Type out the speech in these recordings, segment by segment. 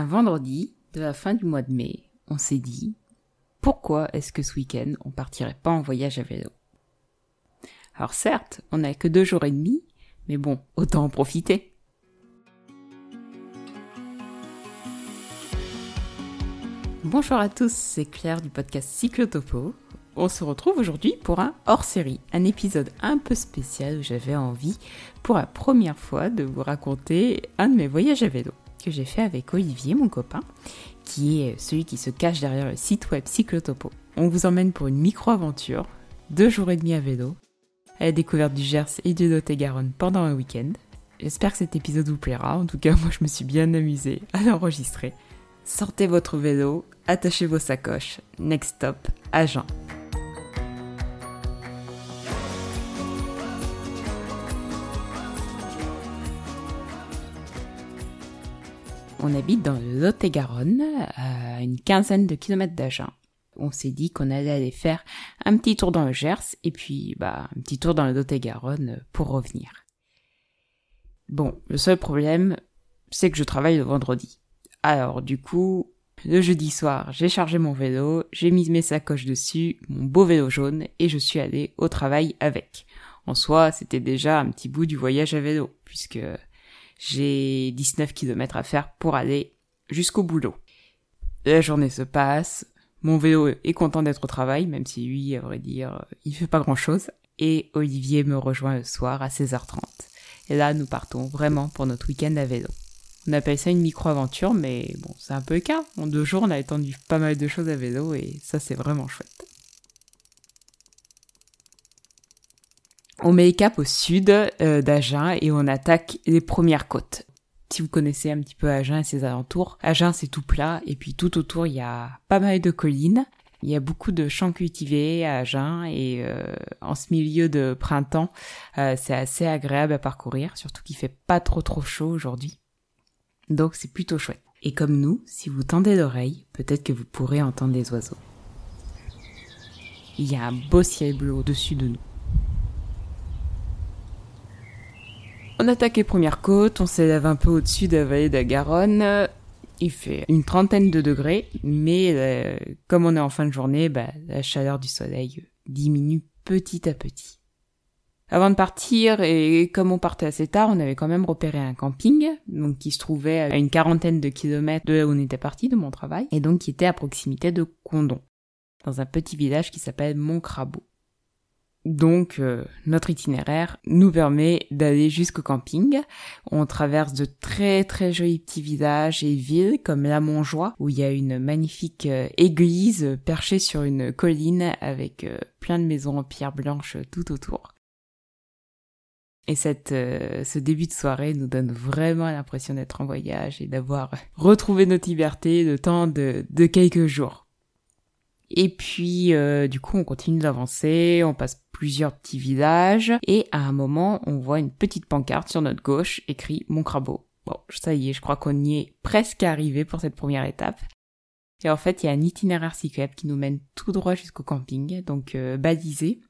Un vendredi de la fin du mois de mai, on s'est dit pourquoi est-ce que ce week-end on partirait pas en voyage à vélo? Alors certes, on n'a que deux jours et demi, mais bon, autant en profiter. Bonjour à tous, c'est Claire du podcast Cyclotopo. On se retrouve aujourd'hui pour un hors-série, un épisode un peu spécial où j'avais envie, pour la première fois, de vous raconter un de mes voyages à vélo que j'ai fait avec Olivier, mon copain, qui est celui qui se cache derrière le site web Cyclotopo. On vous emmène pour une micro-aventure, deux jours et demi à vélo, à la découverte du Gers et du Lot-et-Garonne pendant un week-end. J'espère que cet épisode vous plaira, en tout cas moi je me suis bien amusée à l'enregistrer. Sortez votre vélo, attachez vos sacoches, next stop, Agen. On habite dans le Lot-et-Garonne, à une quinzaine de kilomètres d'Agen. On s'est dit qu'on allait aller faire un petit tour dans le Gers et puis bah un petit tour dans le Lot-et-Garonne pour revenir. Bon, le seul problème, c'est que je travaille le vendredi. Alors du coup, le jeudi soir, j'ai chargé mon vélo, j'ai mis mes sacoches dessus, mon beau vélo jaune, et je suis allé au travail avec. En soi, c'était déjà un petit bout du voyage à vélo, puisque j'ai 19 km à faire pour aller jusqu'au boulot. La journée se passe, mon vélo est content d'être au travail, même si lui, à vrai dire, il fait pas grand chose. Et Olivier me rejoint le soir à 16h30. Et là, nous partons vraiment pour notre week-end à vélo. On appelle ça une micro-aventure, mais bon, c'est un peu le cas. En deux jours, on a étendu pas mal de choses à vélo et ça, c'est vraiment chouette. On met cap au sud euh, d'Agen et on attaque les premières côtes. Si vous connaissez un petit peu Agen et ses alentours, Agen c'est tout plat et puis tout autour il y a pas mal de collines. Il y a beaucoup de champs cultivés à Agen et euh, en ce milieu de printemps, euh, c'est assez agréable à parcourir, surtout qu'il fait pas trop trop chaud aujourd'hui. Donc c'est plutôt chouette. Et comme nous, si vous tendez l'oreille, peut-être que vous pourrez entendre des oiseaux. Il y a un beau ciel bleu au-dessus de nous. On attaque les premières côtes, on s'élève un peu au-dessus de la vallée de la Garonne. Il fait une trentaine de degrés, mais euh, comme on est en fin de journée, bah, la chaleur du soleil diminue petit à petit. Avant de partir, et comme on partait assez tard, on avait quand même repéré un camping, donc qui se trouvait à une quarantaine de kilomètres de là où on était parti, de mon travail, et donc qui était à proximité de Condon, dans un petit village qui s'appelle Montcrabeau. Donc euh, notre itinéraire nous permet d'aller jusqu'au camping. On traverse de très très jolis petits villages et villes comme la Montjoie où il y a une magnifique euh, église perchée sur une colline avec euh, plein de maisons en pierre blanche tout autour. Et cette, ce début de soirée nous donne vraiment l'impression d'être en voyage et d'avoir retrouvé notre liberté le temps de, de quelques jours. Et puis, euh, du coup, on continue d'avancer, on passe plusieurs petits villages, et à un moment, on voit une petite pancarte sur notre gauche écrit Mon Crabeau. Bon, ça y est, je crois qu'on y est presque arrivé pour cette première étape. Et en fait, il y a un itinéraire cyclable qui nous mène tout droit jusqu'au camping, donc euh, balisé,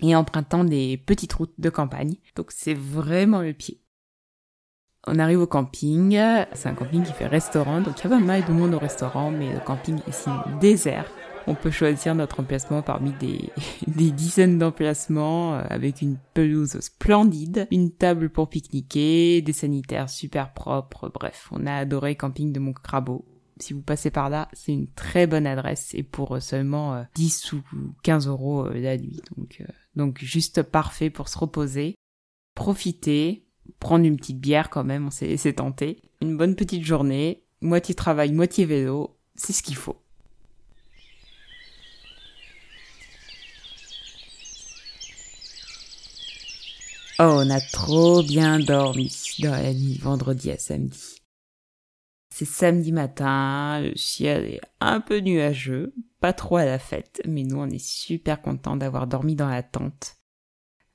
et empruntant des petites routes de campagne. Donc c'est vraiment le pied. On arrive au camping, c'est un camping qui fait restaurant, donc il y a pas mal de monde au restaurant, mais le camping est sinon désert. On peut choisir notre emplacement parmi des, des dizaines d'emplacements euh, avec une pelouse splendide, une table pour pique-niquer, des sanitaires super propres, bref, on a adoré camping de Montcrabeau. Si vous passez par là, c'est une très bonne adresse et pour seulement 10 euh, ou 15 euros euh, la nuit. Donc, donc juste parfait pour se reposer, profiter, prendre une petite bière quand même, on s'est tenter. Une bonne petite journée, moitié travail, moitié vélo, c'est ce qu'il faut. Oh, on a trop bien dormi dans la nuit vendredi à samedi. C'est samedi matin, le ciel est un peu nuageux, pas trop à la fête, mais nous on est super contents d'avoir dormi dans la tente.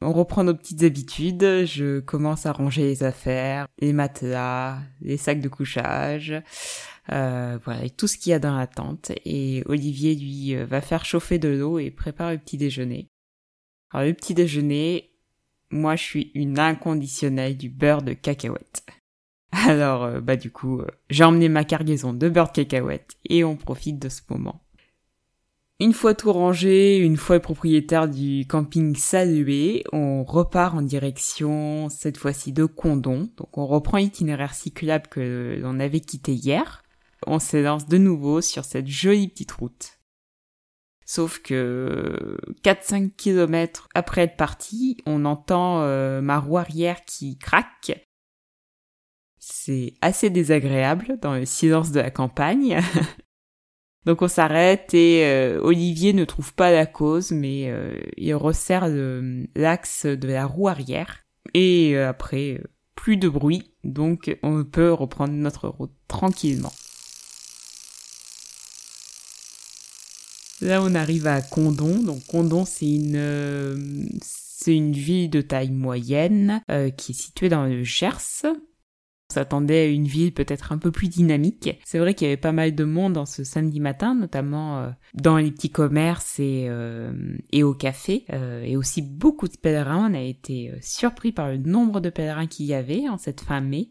On reprend nos petites habitudes, je commence à ranger les affaires, les matelas, les sacs de couchage, euh, voilà, et tout ce qu'il y a dans la tente. Et Olivier, lui, euh, va faire chauffer de l'eau et prépare le petit déjeuner. Alors le petit déjeuner, moi, je suis une inconditionnelle du beurre de cacahuète. Alors, euh, bah du coup, euh, j'ai emmené ma cargaison de beurre de cacahuète et on profite de ce moment. Une fois tout rangé, une fois propriétaire du camping salué, on repart en direction, cette fois-ci de Condon. Donc on reprend l'itinéraire cyclable que l'on avait quitté hier. On s'élance de nouveau sur cette jolie petite route. Sauf que 4-5 km après être parti, on entend euh, ma roue arrière qui craque. C'est assez désagréable dans le silence de la campagne. Donc on s'arrête et euh, Olivier ne trouve pas la cause, mais euh, il resserre l'axe de la roue arrière. Et après, plus de bruit, donc on peut reprendre notre route tranquillement. Là, on arrive à Condon. Donc, Condon, c'est une, euh, c'est une ville de taille moyenne euh, qui est située dans le Gers. On s'attendait à une ville peut-être un peu plus dynamique. C'est vrai qu'il y avait pas mal de monde dans ce samedi matin, notamment euh, dans les petits commerces et, et au café, et aussi beaucoup de pèlerins. On a été surpris par le nombre de pèlerins qu'il y avait en cette fin mai.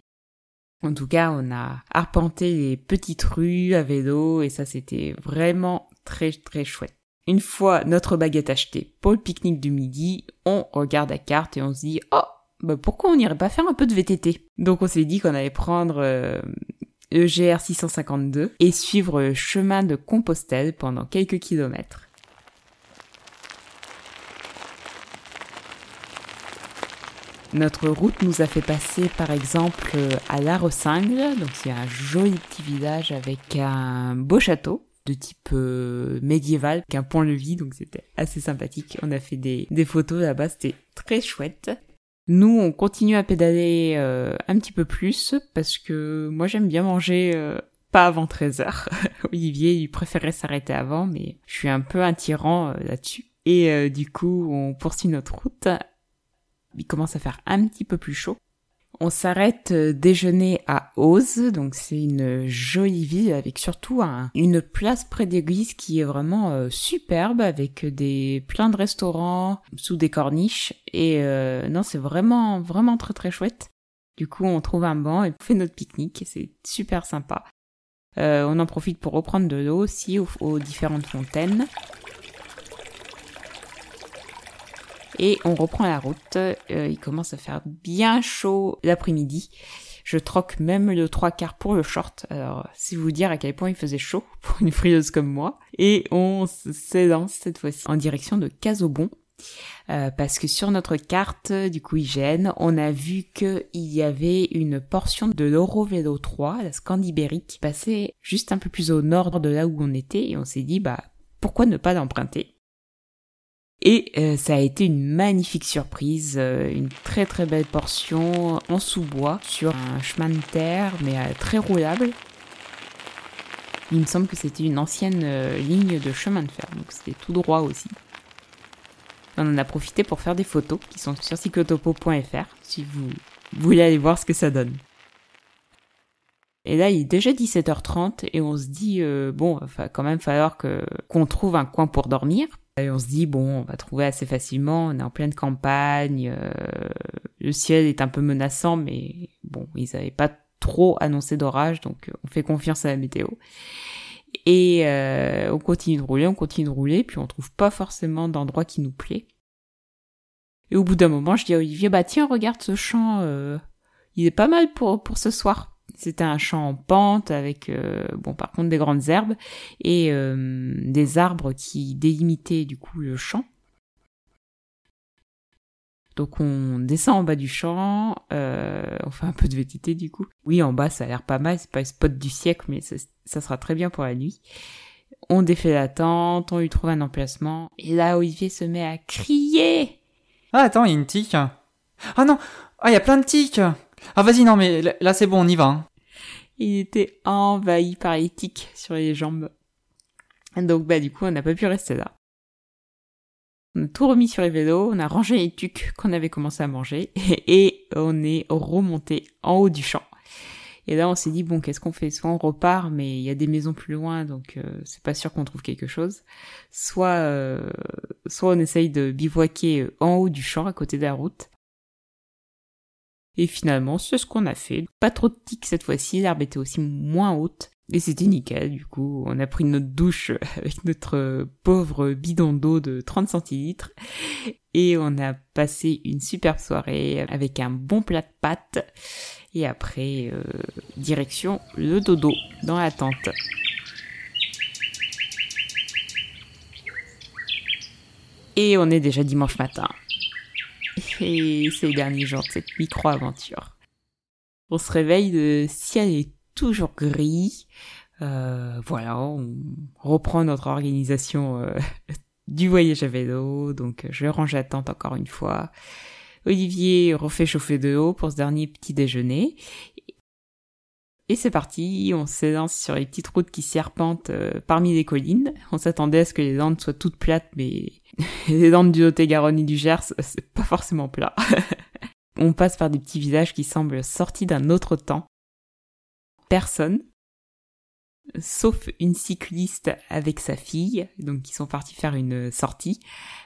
En tout cas, on a arpenté les petites rues à vélo et ça c'était vraiment très très chouette. Une fois notre baguette achetée pour le pique-nique du midi, on regarde la carte et on se dit oh bah pourquoi on n'irait pas faire un peu de VTT Donc on s'est dit qu'on allait prendre euh, EGR 652 et suivre le chemin de Compostelle pendant quelques kilomètres. Notre route nous a fait passer par exemple à La donc c'est un joli petit village avec un beau château de type euh, médiéval, qu'un pont-levis, donc c'était assez sympathique. On a fait des, photos là-bas, c'était très chouette. Nous, on continue à pédaler euh, un petit peu plus parce que moi j'aime bien manger euh, pas avant 13h. Olivier, il préférait s'arrêter avant, mais je suis un peu un tyran là-dessus. Et du coup, on poursuit notre route. Il commence à faire un petit peu plus chaud. On s'arrête euh, déjeuner à Oz, donc c'est une jolie ville avec surtout une place près d'église qui est vraiment euh, superbe avec des plein de restaurants sous des corniches et euh, non c'est vraiment vraiment très très chouette. Du coup on trouve un banc et on fait notre pique-nique, c'est super sympa. on en profite pour reprendre de l'eau aussi aux différentes fontaines. Et on reprend la route. Euh, il commence à faire bien chaud l'après-midi. Je troque même le trois quarts pour le short. Alors, si vous dire à quel point il faisait chaud pour une frileuse comme moi. Et on s'élance cette fois-ci en direction de Casobon. Euh, parce que sur notre carte du coup on a vu qu'il y avait une portion de l'Eurovélo 3, la Scandibéry, qui passait juste un peu plus au nord de là où on était, et on s'est dit, bah, pourquoi ne pas l'emprunter? Et euh, ça a été une magnifique surprise, euh, une très très belle portion en sous-bois sur un chemin de terre mais euh, très roulable. Il me semble que c'était une ancienne ligne de chemin de fer, donc c'était tout droit aussi. On en a profité pour faire des photos qui sont sur cyclotopo.fr si vous voulez aller voir ce que ça donne. Et là, il est déjà 17h30 et on se dit, bon, il va quand même falloir qu'on trouve un coin pour dormir on se dit, bon, on va trouver assez facilement, on est en pleine campagne, euh, le ciel est un peu menaçant, mais bon, ils n'avaient pas trop annoncé d'orage, donc euh, on fait confiance à la météo. Et euh, on continue de rouler, on continue de rouler, puis on trouve pas forcément d'endroit qui nous plaît. Et au bout d'un moment, je dis à Olivier, bah tiens, regarde ce champ, il est pas mal pour, pour ce soir. C'était un champ en pente avec, euh, bon, par contre des grandes herbes et euh, des arbres qui délimitaient du coup le champ. Donc on descend en bas du champ, euh, on fait un peu de VTT du coup. Oui, en bas ça a l'air pas mal, c'est pas le spot du siècle, mais ça, sera très bien pour la nuit. On défait la tente, on lui trouve un emplacement, et là Olivier se met à crier. Ah attends, il y a une tique. Ah non, ah il y a plein de tiques. Ah vas-y, non mais là c'est bon, on y va. Hein. Il était envahi par les tiques sur les jambes. Donc bah du coup on n'a pas pu rester là. On a tout remis sur les vélos, on a rangé les tucs qu'on avait commencé à manger et, on est remonté en haut du champ. Et là, on s'est dit bon, qu'est-ce qu'on fait? Soit on repart, mais il y a des maisons plus loin, donc euh, c'est pas sûr qu'on trouve quelque chose. Soit, euh, soit on essaye de bivouaquer en haut du champ, à côté de la route. Et finalement, c'est ce qu'on a fait. Pas trop de tics cette fois-ci, l'herbe était aussi moins haute. Et c'était nickel, du coup, on a pris notre douche avec notre pauvre bidon d'eau de 30 centilitres. Et on a passé une superbe soirée avec un bon plat de pâtes. Et après, euh, direction le dodo dans la tente. Et on est déjà dimanche matin. Et c'est le dernier jour de cette micro-aventure. On se réveille, le ciel est toujours gris. Euh, voilà, on reprend notre organisation euh, du voyage à vélo. Donc je range la tente encore une fois. Olivier refait chauffer de haut pour ce dernier petit déjeuner. Et c'est parti, on s'élance sur les petites routes qui serpentent euh, parmi les collines. On s'attendait à ce que les Landes soient toutes plates, mais les Landes du Lot-et-Garonne et du Gers, c'est pas forcément plat. on passe par des petits villages qui semblent sortis d'un autre temps. Personne, sauf une cycliste avec sa fille, donc qui sont partis faire une sortie,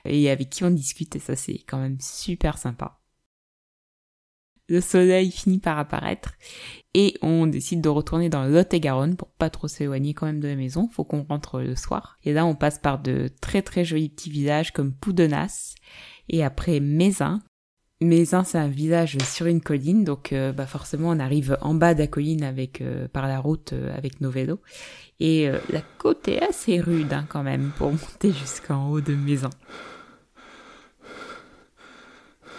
et avec qui on discute, et ça c'est quand même super sympa le soleil finit par apparaître et on décide de retourner dans Lot-et-Garonne pour pas trop s'éloigner quand même de la maison. Faut qu'on rentre le soir. Et là, on passe par de très très jolis petits villages comme Poudenas et après Mézin. Mézin, c'est un village sur une colline, donc euh, bah forcément, on arrive en bas de la colline avec euh, par la route euh, avec nos vélos. Et la côte est assez rude hein, quand même pour monter jusqu'en haut de Mézin.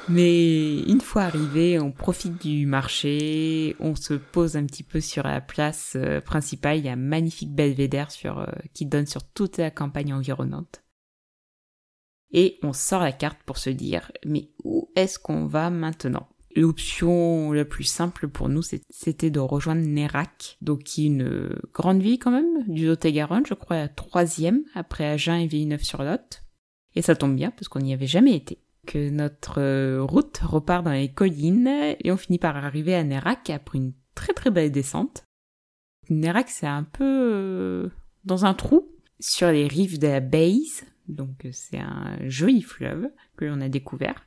Mais une fois arrivé, on profite du marché, on se pose un petit peu sur la place euh, principale. Il y a un magnifique belvédère euh, qui donne sur toute la campagne environnante. Et on sort la carte pour se dire, mais où est-ce qu'on va maintenant? L'option la plus simple pour nous, c'était de rejoindre Nérac, donc qui est une grande ville quand même, du Lot-et-Garonne, je crois la troisième, après Agen et Villeneuve-sur-Lot. Et ça tombe bien, parce qu'on n'y avait jamais été que notre euh, route repart dans les collines et on finit par arriver à Nérac après une très très belle descente. Nérac c'est un peu euh, dans un trou sur les rives de la Baise, donc euh, c'est un joli fleuve que l'on a découvert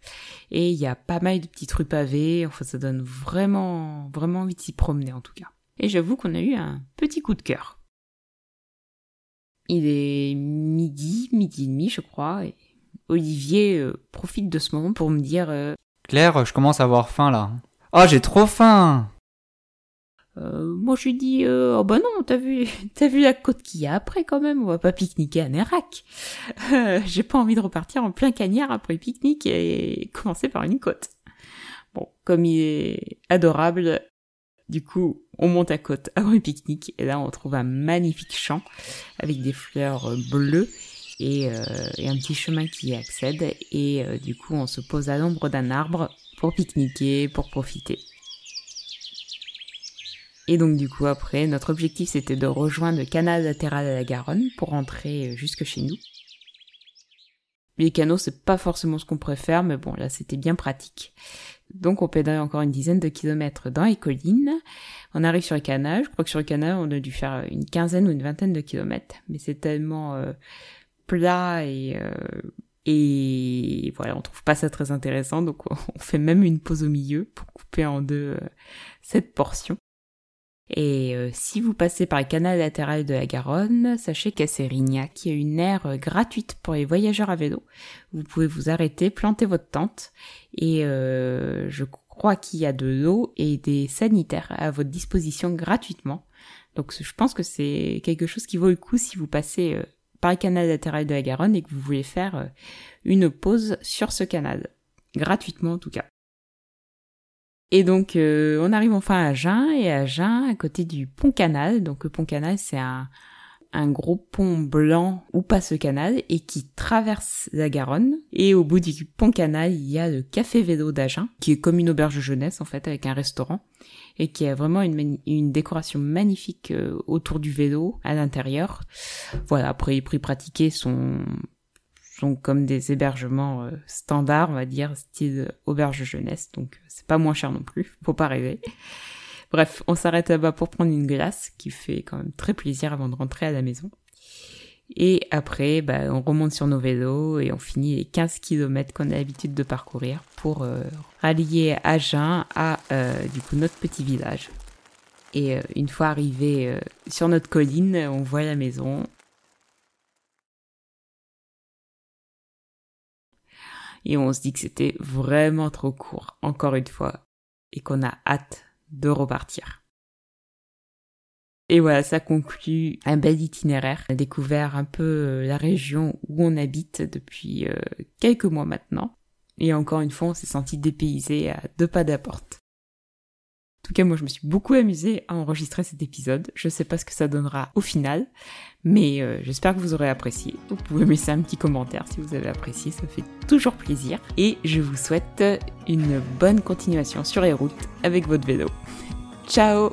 et il y a pas mal de petites rues pavées, enfin ça donne vraiment vraiment envie de s'y promener en tout cas. Et j'avoue qu'on a eu un petit coup de cœur. Il est midi, midi et demi je crois, Olivier euh, profite de ce moment pour me dire euh, Claire, je commence à avoir faim là. Oh, j'ai trop faim. Euh, moi je lui dis oh bah non t'as vu t'as vu la côte qu'il y a après quand même. On va pas pique-niquer à Nérac. J'ai pas envie de repartir en plein cagnard après le pique-nique et commencer par une côte. Bon comme il est adorable du coup on monte à côte avant le pique-nique. Et là on trouve un magnifique champ avec des fleurs bleues euh, et, un petit chemin qui y accède. Et euh, du coup, on se pose à l'ombre d'un arbre pour pique-niquer, pour profiter. Et donc du coup après, notre objectif c'était de rejoindre le canal latéral à la Garonne pour rentrer euh, jusque chez nous. Les canaux c'est pas forcément ce qu'on préfère, mais bon là c'était bien pratique. Donc on pédale encore une dizaine de kilomètres dans les collines. On arrive sur le canal, je crois que sur le canal on a dû faire une quinzaine ou une vingtaine de kilomètres, mais c'est tellement plat et euh, et voilà, on trouve pas ça très intéressant, donc on fait même une pause au milieu pour couper en deux euh, cette portion. Et euh, si vous passez par le canal latéral de la Garonne, sachez qu'à Sérignac, il y a une aire gratuite pour les voyageurs à vélo. Vous pouvez vous arrêter, planter votre tente, et je crois qu'il y a de l'eau et des sanitaires à votre disposition gratuitement. Donc je pense que c'est quelque chose qui vaut le coup si vous passez par le canal latéral de la Garonne et que vous voulez faire euh, une pause sur ce canal. Gratuitement en tout cas. Et donc euh, on arrive enfin à Agen et à Agen à côté du pont canal. Donc le pont canal c'est un, un gros pont blanc où passe le canal et qui traverse la Garonne. Et au bout du pont canal, il y a le café vélo d'Agen, qui est comme une auberge jeunesse en fait, avec un restaurant, et qui a vraiment une, décoration magnifique euh, autour du vélo à l'intérieur. Voilà, après les prix pratiqués sont sont comme des hébergements euh, standards, on va dire, style auberge jeunesse, donc c'est pas moins cher non plus, faut pas rêver. Bref, on s'arrête là-bas pour prendre une glace qui fait quand même très plaisir avant de rentrer à la maison. Et après, bah, on remonte sur nos vélos et on finit les 15 km qu'on a l'habitude de parcourir pour euh, rallier Agen à euh, du coup notre petit village. Et euh, une fois arrivé sur notre colline, on voit la maison. Et on se dit que c'était vraiment trop court, encore une fois, et qu'on a hâte de repartir. Et voilà, ça conclut un bel itinéraire. On a découvert un peu euh, la région où on habite depuis euh, quelques mois maintenant. Et encore une fois, on s'est senti dépaysé à deux pas de la porte. En tout cas, moi, je me suis beaucoup amusée à enregistrer cet épisode. Je sais pas ce que ça donnera au final, mais euh, j'espère que vous aurez apprécié. Vous pouvez laisser un petit commentaire si vous avez apprécié, ça fait toujours plaisir. Et je vous souhaite une bonne continuation sur les routes avec votre vélo. Ciao